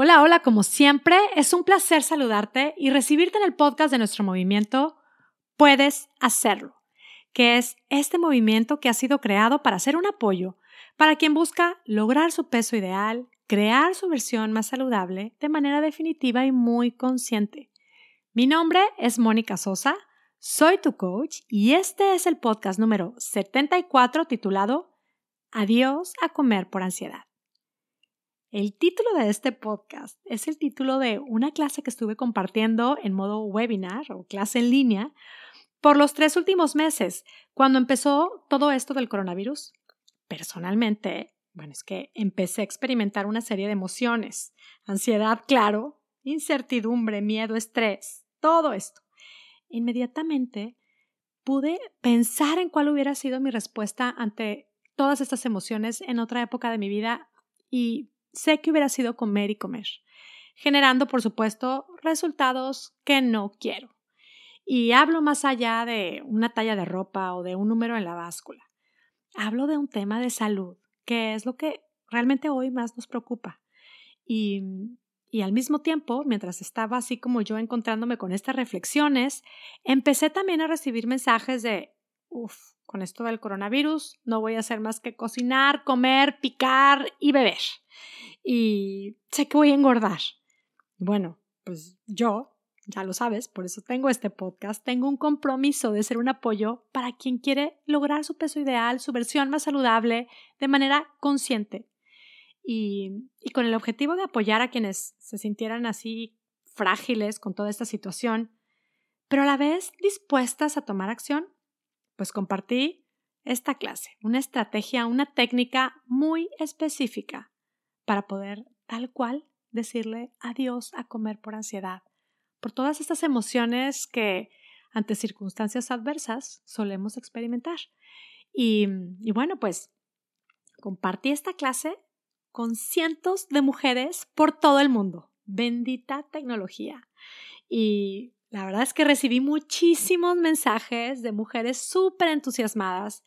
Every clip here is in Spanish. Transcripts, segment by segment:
Hola, hola, como siempre, es un placer saludarte y recibirte en el podcast de nuestro movimiento Puedes hacerlo, que es este movimiento que ha sido creado para ser un apoyo para quien busca lograr su peso ideal, crear su versión más saludable de manera definitiva y muy consciente. Mi nombre es Mónica Sosa, soy tu coach y este es el podcast número 74 titulado Adiós a comer por ansiedad. El título de este podcast es el título de una clase que estuve compartiendo en modo webinar o clase en línea por los tres últimos meses, cuando empezó todo esto del coronavirus. Personalmente, bueno, es que empecé a experimentar una serie de emociones, ansiedad, claro, incertidumbre, miedo, estrés, todo esto. Inmediatamente pude pensar en cuál hubiera sido mi respuesta ante todas estas emociones en otra época de mi vida y sé que hubiera sido comer y comer, generando, por supuesto, resultados que no quiero. Y hablo más allá de una talla de ropa o de un número en la báscula. Hablo de un tema de salud, que es lo que realmente hoy más nos preocupa. Y, y al mismo tiempo, mientras estaba así como yo encontrándome con estas reflexiones, empecé también a recibir mensajes de, uff, con esto del coronavirus no voy a hacer más que cocinar, comer, picar y beber y sé que voy a engordar. Bueno, pues yo, ya lo sabes, por eso tengo este podcast, tengo un compromiso de ser un apoyo para quien quiere lograr su peso ideal, su versión más saludable, de manera consciente. Y, y con el objetivo de apoyar a quienes se sintieran así frágiles con toda esta situación, pero a la vez dispuestas a tomar acción, pues compartí esta clase, una estrategia, una técnica muy específica para poder tal cual decirle adiós a comer por ansiedad, por todas estas emociones que ante circunstancias adversas solemos experimentar. Y, y bueno, pues compartí esta clase con cientos de mujeres por todo el mundo. Bendita tecnología. Y la verdad es que recibí muchísimos mensajes de mujeres súper entusiasmadas,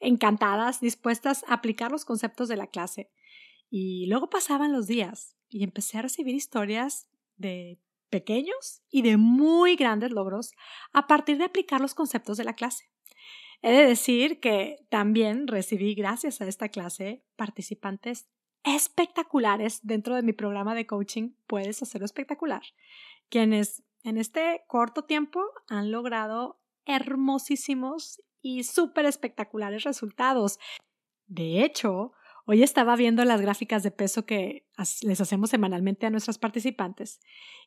encantadas, dispuestas a aplicar los conceptos de la clase. Y luego pasaban los días y empecé a recibir historias de pequeños y de muy grandes logros a partir de aplicar los conceptos de la clase. He de decir que también recibí, gracias a esta clase, participantes espectaculares dentro de mi programa de coaching Puedes hacerlo espectacular, quienes en este corto tiempo han logrado hermosísimos y súper espectaculares resultados. De hecho, Hoy estaba viendo las gráficas de peso que les hacemos semanalmente a nuestras participantes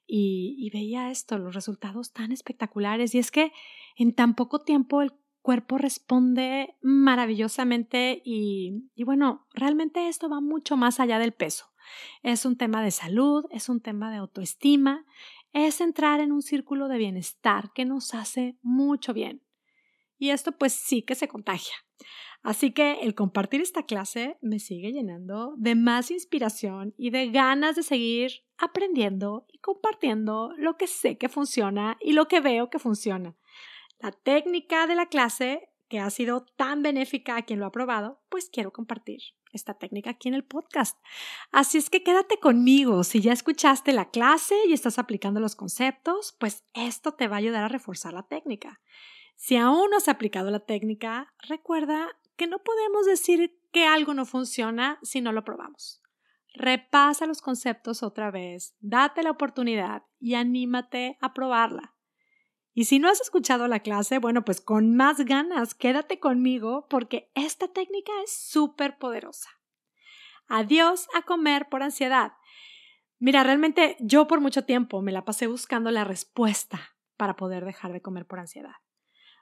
y, veía esto, los resultados tan espectaculares. Y es que en tan poco tiempo el cuerpo responde maravillosamente y, y bueno, realmente esto va mucho más allá del peso. Es un tema de salud, es un tema de autoestima, es entrar en un círculo de bienestar que nos hace mucho bien. Y esto pues sí que se contagia. Así que el compartir esta clase me sigue llenando de más inspiración y de ganas de seguir aprendiendo y compartiendo lo que sé que funciona y lo que veo que funciona. La técnica de la clase, que ha sido tan benéfica a quien lo ha probado, pues quiero compartir esta técnica aquí en el podcast. Así es que quédate conmigo. Si ya escuchaste la clase y estás aplicando los conceptos, pues esto te va a ayudar a reforzar la técnica. Si aún no has aplicado la técnica, recuerda que no podemos decir que algo no funciona si no lo probamos. Repasa los conceptos otra vez, date la oportunidad y anímate a probarla. Y si no has escuchado la clase, bueno, pues con más ganas, quédate conmigo porque esta técnica es súper poderosa. Adiós a comer por ansiedad. Mira, realmente yo por mucho tiempo me la pasé buscando la respuesta para poder dejar de comer por ansiedad.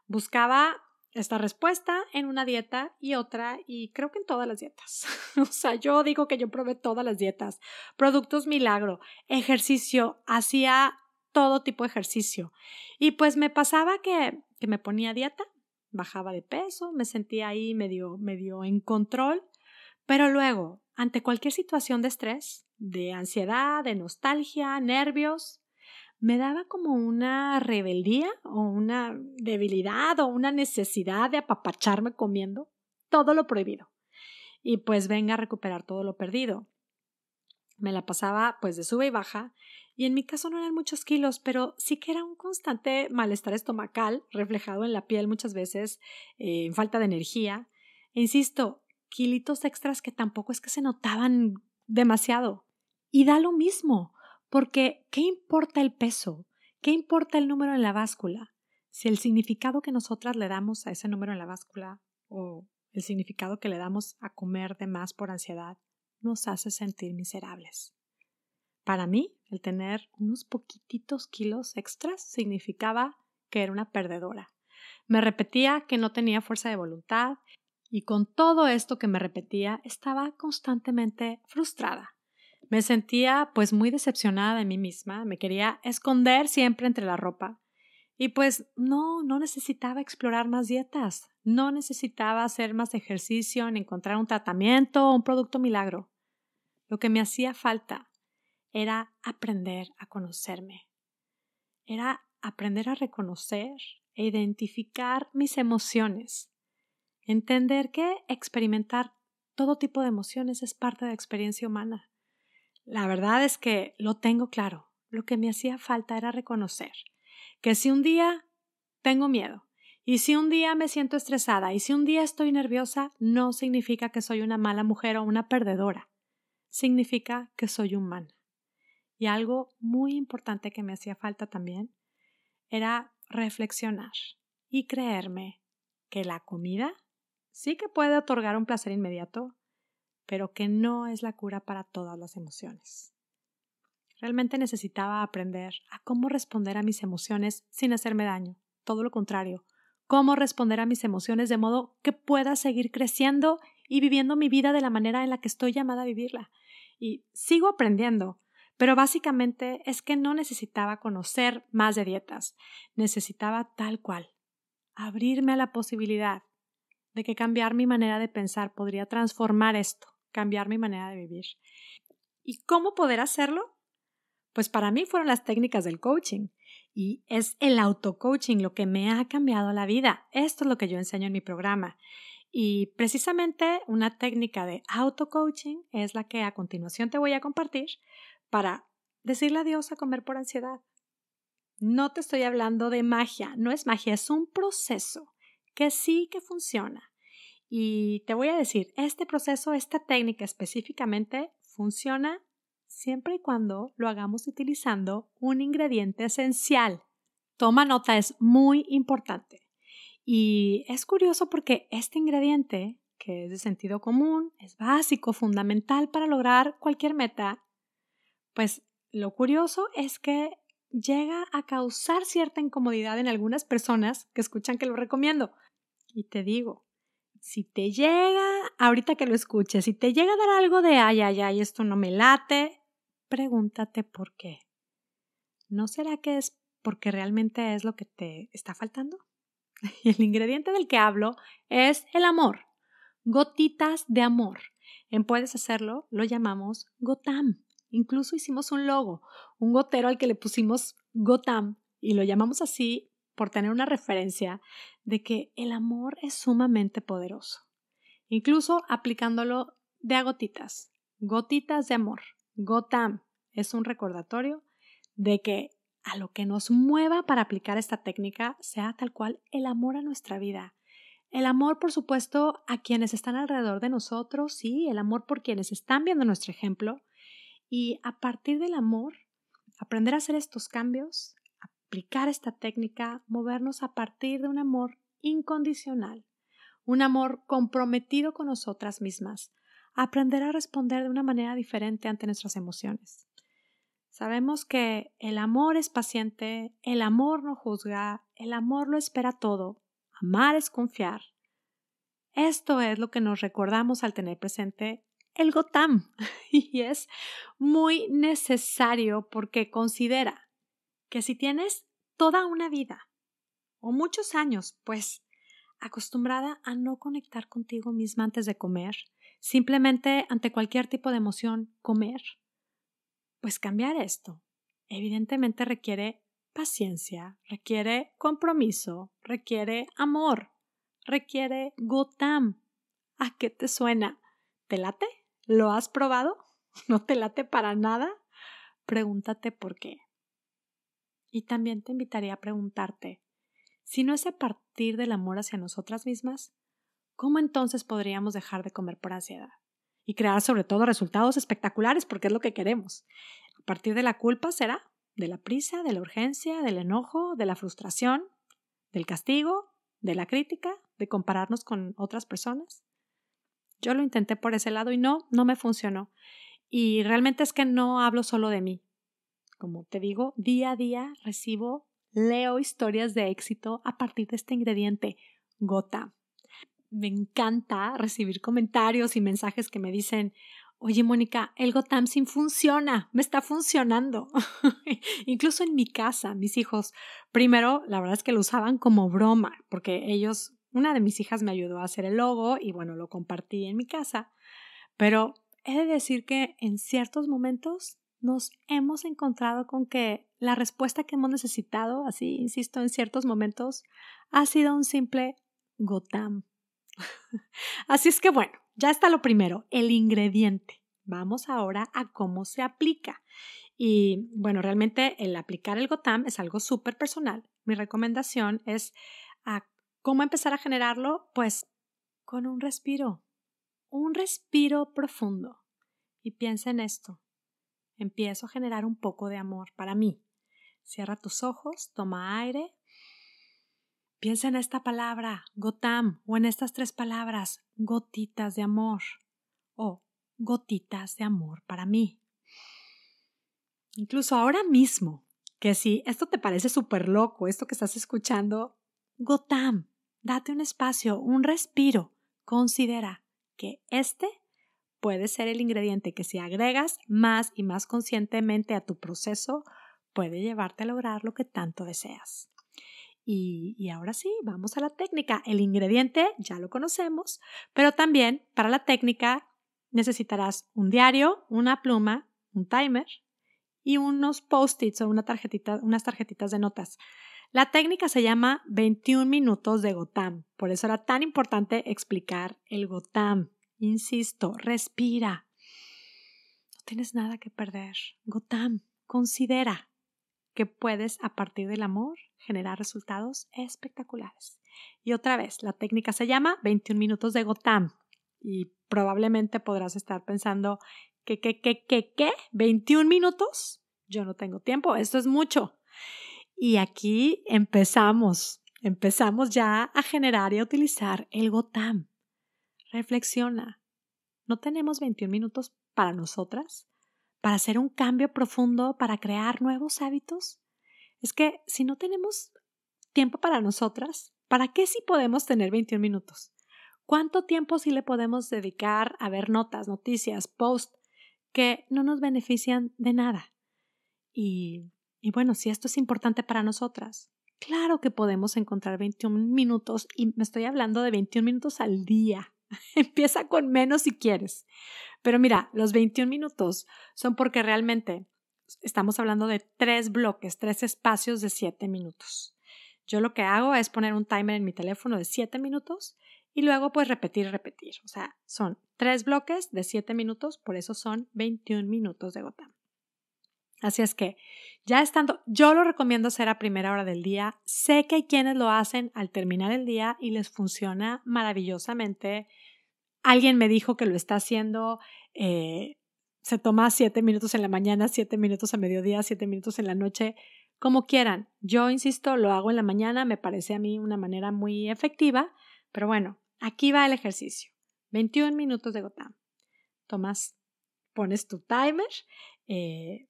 Buscaba esta respuesta en una dieta y otra, y creo que en todas las dietas. o sea, yo digo que yo probé todas las dietas, productos milagro, ejercicio, hacía todo tipo de ejercicio. Y pues me pasaba que, que me ponía dieta, bajaba de peso, me sentía ahí medio, medio en control, pero luego, ante cualquier situación de estrés, de ansiedad, de nostalgia, nervios, me daba como una rebeldía o una debilidad o una necesidad de apapacharme comiendo todo lo prohibido. Y pues venga a recuperar todo lo perdido. Me la pasaba pues de sube y baja y en mi caso no eran muchos kilos, pero sí que era un constante malestar estomacal reflejado en la piel muchas veces, eh, en falta de energía. E insisto, kilitos extras que tampoco es que se notaban demasiado. Y da lo mismo, porque ¿qué importa el peso? ¿Qué importa el número en la báscula? Si el significado que nosotras le damos a ese número en la báscula o el significado que le damos a comer de más por ansiedad nos hace sentir miserables. Para mí, el tener unos poquititos kilos extras significaba que era una perdedora. Me repetía que no tenía fuerza de voluntad y con todo esto que me repetía estaba constantemente frustrada. Me sentía pues muy decepcionada de mí misma, me quería esconder siempre entre la ropa. Y pues no, no necesitaba explorar más dietas, no necesitaba hacer más ejercicio, ni encontrar un tratamiento o un producto milagro. Lo que me hacía falta era aprender a conocerme. Era aprender a reconocer e identificar mis emociones. Entender que experimentar todo tipo de emociones es parte de la experiencia humana. La verdad es que lo tengo claro. Lo que me hacía falta era reconocer que si un día tengo miedo, y si un día me siento estresada, y si un día estoy nerviosa, no significa que soy una mala mujer o una perdedora. Significa que soy humana. Y algo muy importante que me hacía falta también era reflexionar y creerme que la comida sí que puede otorgar un placer inmediato, pero que no es la cura para todas las emociones. Realmente necesitaba aprender a cómo responder a mis emociones sin hacerme daño, todo lo contrario, cómo responder a mis emociones de modo que pueda seguir creciendo y viviendo mi vida de la manera en la que estoy llamada a vivirla. Y sigo aprendiendo, pero básicamente es que no necesitaba conocer más de dietas, necesitaba tal cual, abrirme a la posibilidad de que cambiar mi manera de pensar podría transformar esto, cambiar mi manera de vivir. ¿Y cómo poder hacerlo? Pues para mí fueron las técnicas del coaching y es el auto-coaching lo que me ha cambiado la vida. Esto es lo que yo enseño en mi programa. Y precisamente una técnica de auto-coaching es la que a continuación te voy a compartir para decirle adiós a comer por ansiedad. No te estoy hablando de magia, no es magia, es un proceso que sí que funciona. Y te voy a decir, este proceso, esta técnica específicamente funciona siempre y cuando lo hagamos utilizando un ingrediente esencial. Toma nota, es muy importante. Y es curioso porque este ingrediente, que es de sentido común, es básico, fundamental para lograr cualquier meta, pues lo curioso es que llega a causar cierta incomodidad en algunas personas que escuchan que lo recomiendo. Y te digo, si te llega, ahorita que lo escuches, si te llega a dar algo de ay, ay, ay, esto no me late, pregúntate por qué. ¿No será que es porque realmente es lo que te está faltando? Y el ingrediente del que hablo es el amor. Gotitas de amor. En Puedes Hacerlo lo llamamos Gotam. Incluso hicimos un logo, un gotero al que le pusimos Gotam y lo llamamos así por tener una referencia de que el amor es sumamente poderoso. Incluso aplicándolo de a gotitas, gotitas de amor. Gotam es un recordatorio de que a lo que nos mueva para aplicar esta técnica sea tal cual el amor a nuestra vida. El amor, por supuesto, a quienes están alrededor de nosotros, sí, el amor por quienes están viendo nuestro ejemplo, y a partir del amor, aprender a hacer estos cambios, aplicar esta técnica, movernos a partir de un amor incondicional, un amor comprometido con nosotras mismas, aprender a responder de una manera diferente ante nuestras emociones. Sabemos que el amor es paciente, el amor no juzga, el amor lo espera todo, amar es confiar. Esto es lo que nos recordamos al tener presente el Gotam y es muy necesario porque considera que si tienes toda una vida o muchos años, pues acostumbrada a no conectar contigo misma antes de comer, simplemente ante cualquier tipo de emoción, comer, pues cambiar esto evidentemente requiere paciencia, requiere compromiso, requiere amor, requiere Gotam. ¿A qué te suena? ¿Te late? ¿Lo has probado? no te late para nada, pregúntate por qué. Y también te invitaría a preguntarte, si no es a partir del amor hacia nosotras mismas, ¿cómo entonces podríamos dejar de comer por ansiedad? Y crear sobre todo resultados espectaculares porque es lo que queremos. A partir de la culpa será de la prisa, de la urgencia, del enojo, de la frustración, del castigo, de la crítica, de compararnos con otras personas. Yo lo intenté por ese lado y no, no me funcionó. Y realmente es que no hablo solo de mí. Como te digo, día a día recibo, leo historias de éxito a partir de este ingrediente, gota. Me encanta recibir comentarios y mensajes que me dicen, oye Mónica, el Gotamsin funciona, me está funcionando. Incluso en mi casa, mis hijos, primero, la verdad es que lo usaban como broma, porque ellos, una de mis hijas me ayudó a hacer el logo y bueno, lo compartí en mi casa, pero he de decir que en ciertos momentos nos hemos encontrado con que la respuesta que hemos necesitado, así insisto, en ciertos momentos, ha sido un simple Gotam. así es que bueno, ya está lo primero, el ingrediente. Vamos ahora a cómo se aplica. Y bueno, realmente el aplicar el Gotam es algo súper personal. Mi recomendación es a cómo empezar a generarlo, pues con un respiro, un respiro profundo. Y piensa en esto. Empiezo a generar un poco de amor para mí. Cierra tus ojos, toma aire Piensa en esta palabra, gotam, o en estas tres palabras, gotitas de amor, o gotitas de amor para mí. Incluso ahora mismo, que si esto te parece súper loco, esto que estás escuchando, gotam, date un espacio, un respiro, considera que este puede ser el ingrediente que si agregas más y más conscientemente a tu proceso, puede llevarte a lograr lo que tanto deseas. Y, ahora sí, vamos a la técnica. El ingrediente ya lo conocemos, pero también para la técnica necesitarás un diario, una pluma, un timer y unos post-its o una tarjetita, unas tarjetitas de notas. La técnica se llama 21 minutos de Gotam. Por eso era tan importante explicar el Gotam. Insisto, respira. No tienes nada que perder. Gotam, considera que puedes a partir del amor generar resultados espectaculares. Y otra vez, la técnica se llama 21 minutos de Gotam. Y probablemente podrás estar pensando, ¿qué, qué, qué, qué, qué? ¿21 minutos? Yo no tengo tiempo, esto es mucho. Y aquí empezamos, empezamos ya a generar y a utilizar el Gotam. Reflexiona, ¿no tenemos 21 minutos para nosotras? ¿Para hacer un cambio profundo, para crear nuevos hábitos? es que si no tenemos tiempo para nosotras, ¿para qué si podemos tener 21 minutos? ¿Cuánto tiempo sí le podemos dedicar a ver notas, noticias, posts que no nos benefician de nada? Y, y bueno, si esto es importante para nosotras, claro que podemos encontrar 21 minutos y me estoy hablando de 21 minutos al día. Empieza con menos si quieres. Pero mira, los 21 minutos son porque realmente estamos hablando de tres bloques, tres espacios de siete minutos. Yo lo que hago es poner un timer en mi teléfono de siete minutos y luego pues repetir repetir. O sea, son tres bloques de siete minutos, por eso son 21 minutos de gota. Así es que, ya estando, yo lo recomiendo hacer a primera hora del día. Sé que hay quienes lo hacen al terminar el día y les funciona maravillosamente. Alguien me dijo que lo está haciendo eh, se toma siete minutos en la mañana, siete minutos a mediodía, siete minutos en la noche, como quieran. Yo insisto, lo hago en la mañana, me parece a mí una manera muy efectiva, pero bueno, aquí va el ejercicio. 21 minutos de Gotam. Tomas, pones tu timer eh,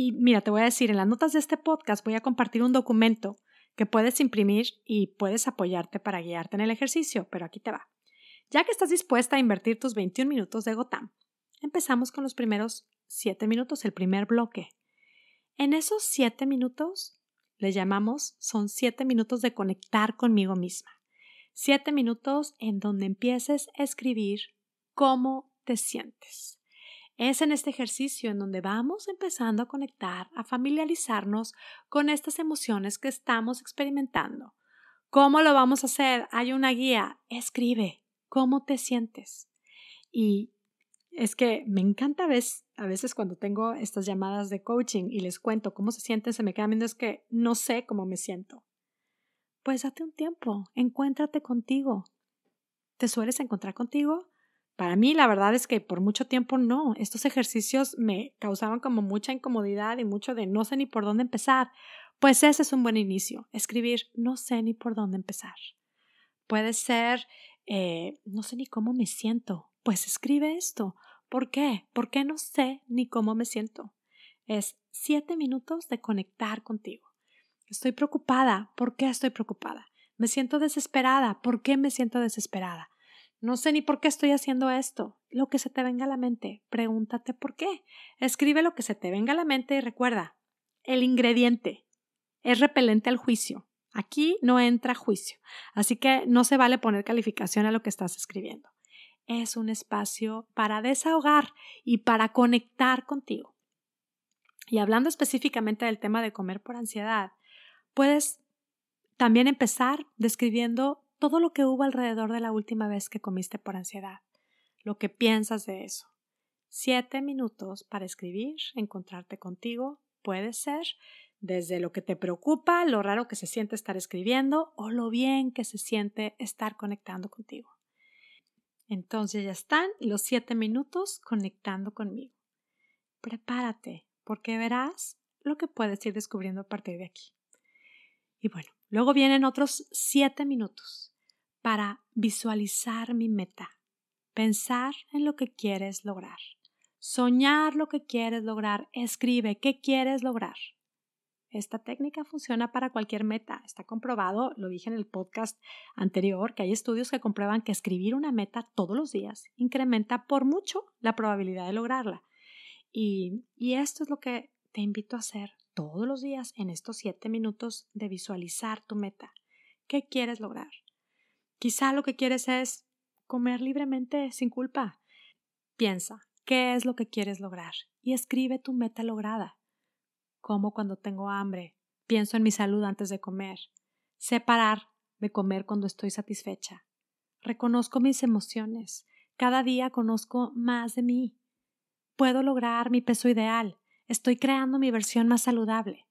y mira, te voy a decir, en las notas de este podcast voy a compartir un documento que puedes imprimir y puedes apoyarte para guiarte en el ejercicio, pero aquí te va. Ya que estás dispuesta a invertir tus 21 minutos de Gotam, Empezamos con los primeros siete minutos, el primer bloque. En esos siete minutos, le llamamos, son siete minutos de conectar conmigo misma. Siete minutos en donde empieces a escribir cómo te sientes. Es en este ejercicio en donde vamos empezando a conectar, a familiarizarnos con estas emociones que estamos experimentando. ¿Cómo lo vamos a hacer? Hay una guía. Escribe cómo te sientes. Y es que me encanta a veces, a veces cuando tengo estas llamadas de coaching y les cuento cómo se sienten, se me quedan viendo es que no sé cómo me siento. Pues date un tiempo, encuéntrate contigo. ¿Te sueles encontrar contigo? Para mí, la verdad es que por mucho tiempo no. Estos ejercicios me causaban como mucha incomodidad y mucho de no sé ni por dónde empezar. Pues ese es un buen inicio. Escribir no sé ni por dónde empezar. Puede ser eh, no sé ni cómo me siento. Pues escribe esto. ¿Por qué? ¿Por qué no sé ni cómo me siento? Es siete minutos de conectar contigo. Estoy preocupada. ¿Por qué estoy preocupada? Me siento desesperada. ¿Por qué me siento desesperada? No sé ni por qué estoy haciendo esto. Lo que se te venga a la mente, pregúntate por qué. Escribe lo que se te venga a la mente y recuerda, el ingrediente es repelente al juicio. Aquí no entra juicio, así que no se vale poner calificación a lo que estás escribiendo. Es un espacio para desahogar y para conectar contigo. Y hablando específicamente del tema de comer por ansiedad, puedes también empezar describiendo todo lo que hubo alrededor de la última vez que comiste por ansiedad, lo que piensas de eso. Siete minutos para escribir, encontrarte contigo, puede ser desde lo que te preocupa, lo raro que se siente estar escribiendo o lo bien que se siente estar conectando contigo. Entonces ya están los siete minutos conectando conmigo. Prepárate, porque verás lo que puedes ir descubriendo a partir de aquí. Y bueno, luego vienen otros siete minutos para visualizar mi meta, pensar en lo que quieres lograr, soñar lo que quieres lograr, escribe qué quieres lograr. Esta técnica funciona para cualquier meta. Está comprobado, lo dije en el podcast anterior, que hay estudios que comprueban que escribir una meta todos los días incrementa por mucho la probabilidad de lograrla. Y, y esto es lo que te invito a hacer todos los días en estos siete minutos de visualizar tu meta. ¿Qué quieres lograr? Quizá lo que quieres es comer libremente sin culpa. Piensa, ¿qué es lo que quieres lograr? Y escribe tu meta lograda. Como cuando tengo hambre, pienso en mi salud antes de comer. Sé parar de comer cuando estoy satisfecha. Reconozco mis emociones. Cada día conozco más de mí. Puedo lograr mi peso ideal. Estoy creando mi versión más saludable.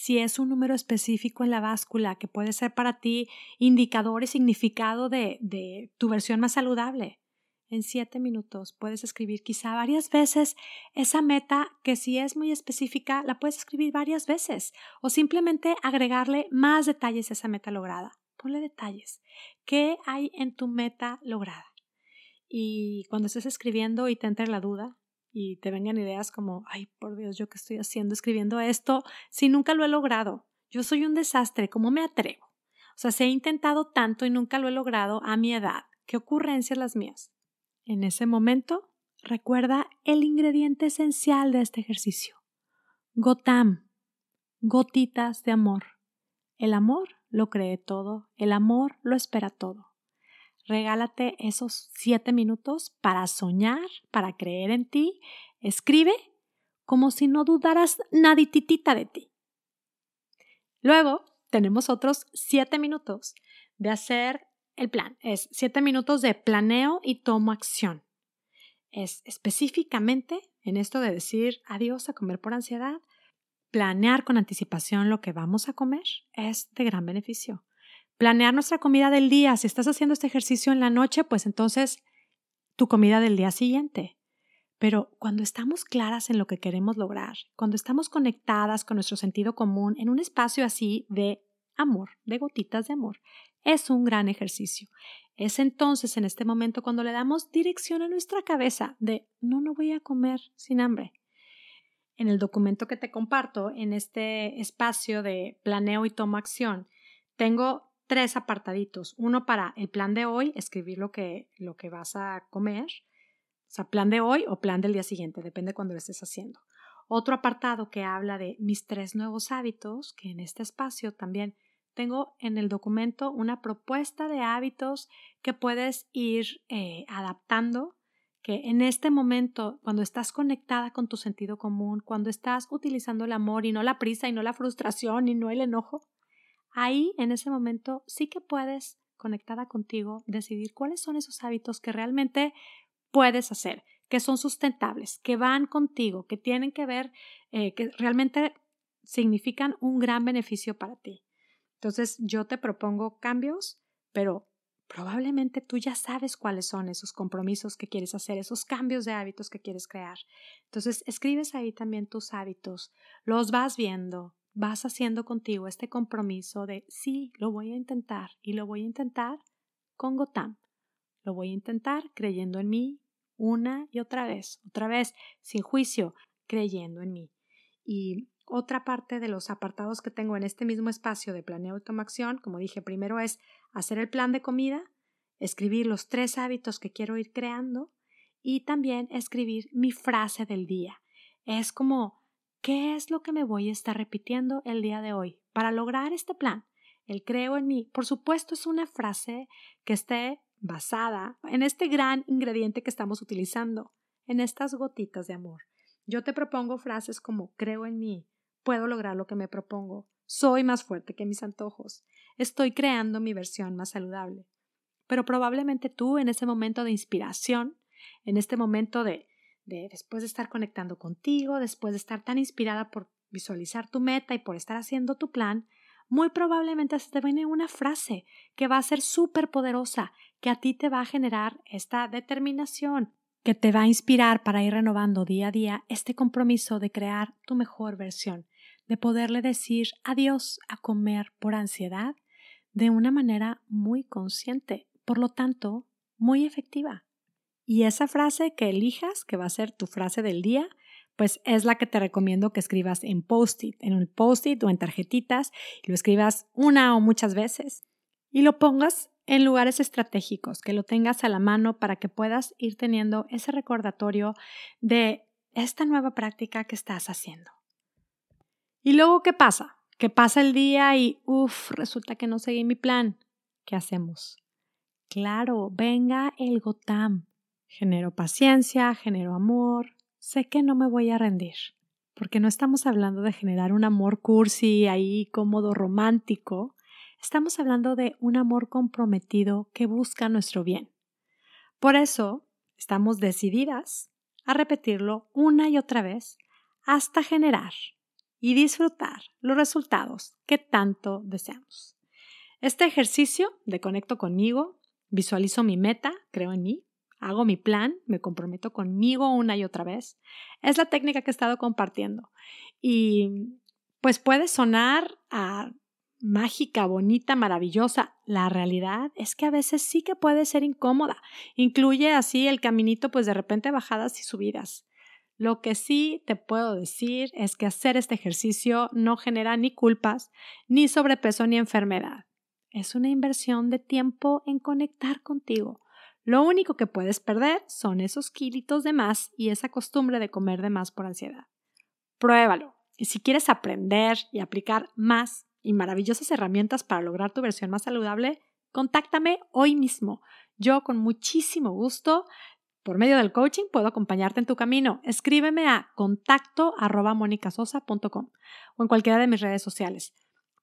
Si es un número específico en la báscula que puede ser para ti indicador y significado de, de tu versión más saludable, en siete minutos puedes escribir quizá varias veces esa meta que si es muy específica la puedes escribir varias veces o simplemente agregarle más detalles a esa meta lograda. Ponle detalles. ¿Qué hay en tu meta lograda? Y cuando estés escribiendo y te entre la duda, y te vengan ideas como, ay, por Dios, yo qué estoy haciendo escribiendo esto si nunca lo he logrado. Yo soy un desastre, ¿cómo me atrevo? O sea, se he intentado tanto y nunca lo he logrado a mi edad. ¿Qué ocurrencias las mías? En ese momento, recuerda el ingrediente esencial de este ejercicio. Gotam, gotitas de amor. El amor lo cree todo, el amor lo espera todo. Regálate esos siete minutos para soñar, para creer en ti. Escribe como si no dudaras nadititita de ti. Luego tenemos otros siete minutos de hacer el plan. Es siete minutos de planeo y tomo acción. Es específicamente en esto de decir adiós a comer por ansiedad, planear con anticipación lo que vamos a comer es de gran beneficio planear nuestra comida del día. Si estás haciendo este ejercicio en la noche, pues entonces tu comida del día siguiente. Pero cuando estamos claras en lo que queremos lograr, cuando estamos conectadas con nuestro sentido común en un espacio así de amor, de gotitas de amor, es un gran ejercicio. Es entonces en este momento cuando le damos dirección a nuestra cabeza de no, no voy a comer sin hambre. En el documento que te comparto, en este espacio de planeo y tomo acción, tengo tres apartaditos. Uno para el plan de hoy, escribir lo que, lo que vas a comer. O sea, plan de hoy o plan del día siguiente, depende cuando lo estés haciendo. Otro apartado que habla de mis tres nuevos hábitos, que en este espacio también tengo en el documento una propuesta de hábitos que puedes ir eh, adaptando, que en este momento, cuando estás conectada con tu sentido común, cuando estás utilizando el amor y no la prisa y no la frustración y no el enojo, ahí en ese momento sí que puedes, conectada contigo, decidir cuáles son esos hábitos que realmente puedes hacer, que son sustentables, que van contigo, que tienen que ver, eh, que realmente significan un gran beneficio para ti. Entonces yo te propongo cambios, pero probablemente tú ya sabes cuáles son esos compromisos que quieres hacer, esos cambios de hábitos que quieres crear. Entonces escribes ahí también tus hábitos, los vas viendo, vas haciendo contigo este compromiso de sí, lo voy a intentar y lo voy a intentar con Gotam. Lo voy a intentar creyendo en mí una y otra vez, otra vez, sin juicio, creyendo en mí. Y otra parte de los apartados que tengo en este mismo espacio de planeo y toma acción, como dije, primero es hacer el plan de comida, escribir los tres hábitos que quiero ir creando y también escribir mi frase del día. Es como, ¿qué es lo que me voy a estar repitiendo el día de hoy para lograr este plan? El creo en mí, por supuesto, es una frase que esté basada en este gran ingrediente que estamos utilizando, en estas gotitas de amor. Yo te propongo frases como creo en mí, Puedo lograr lo que me propongo. Soy más fuerte que mis antojos. Estoy creando mi versión más saludable. Pero probablemente tú en ese momento de inspiración, en este momento de, de después de estar conectando contigo, después de estar tan inspirada por visualizar tu meta y por estar haciendo tu plan, muy probablemente se te viene una frase que va a ser súper poderosa, que a ti te va a generar esta determinación, que te va a inspirar para ir renovando día a día este compromiso de crear tu mejor versión, de poderle decir adiós a comer por ansiedad de una manera muy consciente, por lo tanto, muy efectiva. Y esa frase que elijas, que va a ser tu frase del día, pues es la que te recomiendo que escribas en post-it, en un post-it o en tarjetitas, y lo escribas una o muchas veces y lo pongas en lugares estratégicos, que lo tengas a la mano para que puedas ir teniendo ese recordatorio de esta nueva práctica que estás haciendo. Y luego, ¿qué pasa? Que pasa el día y, uff, resulta que no seguí mi plan. ¿Qué hacemos? Claro, venga el Gotam. Genero paciencia, genero amor. Sé que no me voy a rendir, porque no estamos hablando de generar un amor cursi ahí cómodo, romántico, Estamos hablando de un amor comprometido que busca nuestro bien. Por eso, estamos decididas a repetirlo una y otra vez hasta generar y disfrutar los resultados que tanto deseamos. Este ejercicio de conecto conmigo, visualizo mi meta, creo en mí, hago mi plan, me comprometo conmigo una y otra vez, es la técnica que he estado compartiendo. Y pues puede sonar a mágica, bonita, maravillosa. La realidad es que a veces sí que puede ser incómoda. Incluye así el caminito, pues de repente bajadas y subidas. Lo que sí te puedo decir es que hacer este ejercicio no genera ni culpas, ni sobrepeso, ni enfermedad. Es una inversión de tiempo en conectar contigo. Lo único que puedes perder son esos kilitos de más y esa costumbre de comer de más por ansiedad. Pruébalo. Y si quieres aprender y aplicar más y maravillosas herramientas para lograr tu versión más saludable, contáctame hoy mismo. Yo con muchísimo gusto, por medio del coaching, puedo acompañarte en tu camino. Escríbeme a contacto arroba o en cualquiera de mis redes sociales.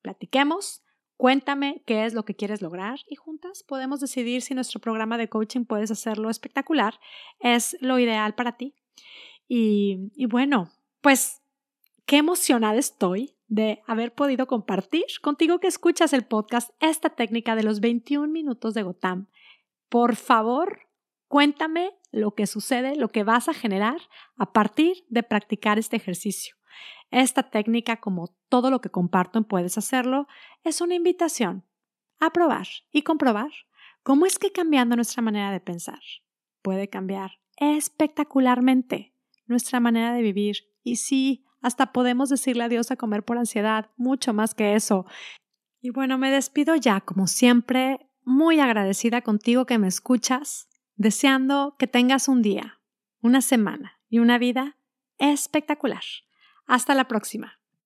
Platiquemos, cuéntame qué es lo que quieres lograr y juntas podemos decidir si nuestro programa de coaching puedes hacerlo espectacular, es lo ideal para ti. Y, y bueno, pues qué emocionada estoy de haber podido compartir contigo que escuchas el podcast esta técnica de los 21 minutos de Gotam. Por favor, cuéntame lo que sucede, lo que vas a generar a partir de practicar este ejercicio. Esta técnica, como todo lo que comparto en Puedes Hacerlo, es una invitación a probar y comprobar cómo es que cambiando nuestra manera de pensar puede cambiar espectacularmente nuestra manera de vivir. Y sí, hasta podemos decirle adiós a comer por ansiedad, mucho más que eso. Y bueno, me despido ya, como siempre, muy agradecida contigo que me escuchas, deseando que tengas un día, una semana y una vida espectacular. Hasta la próxima.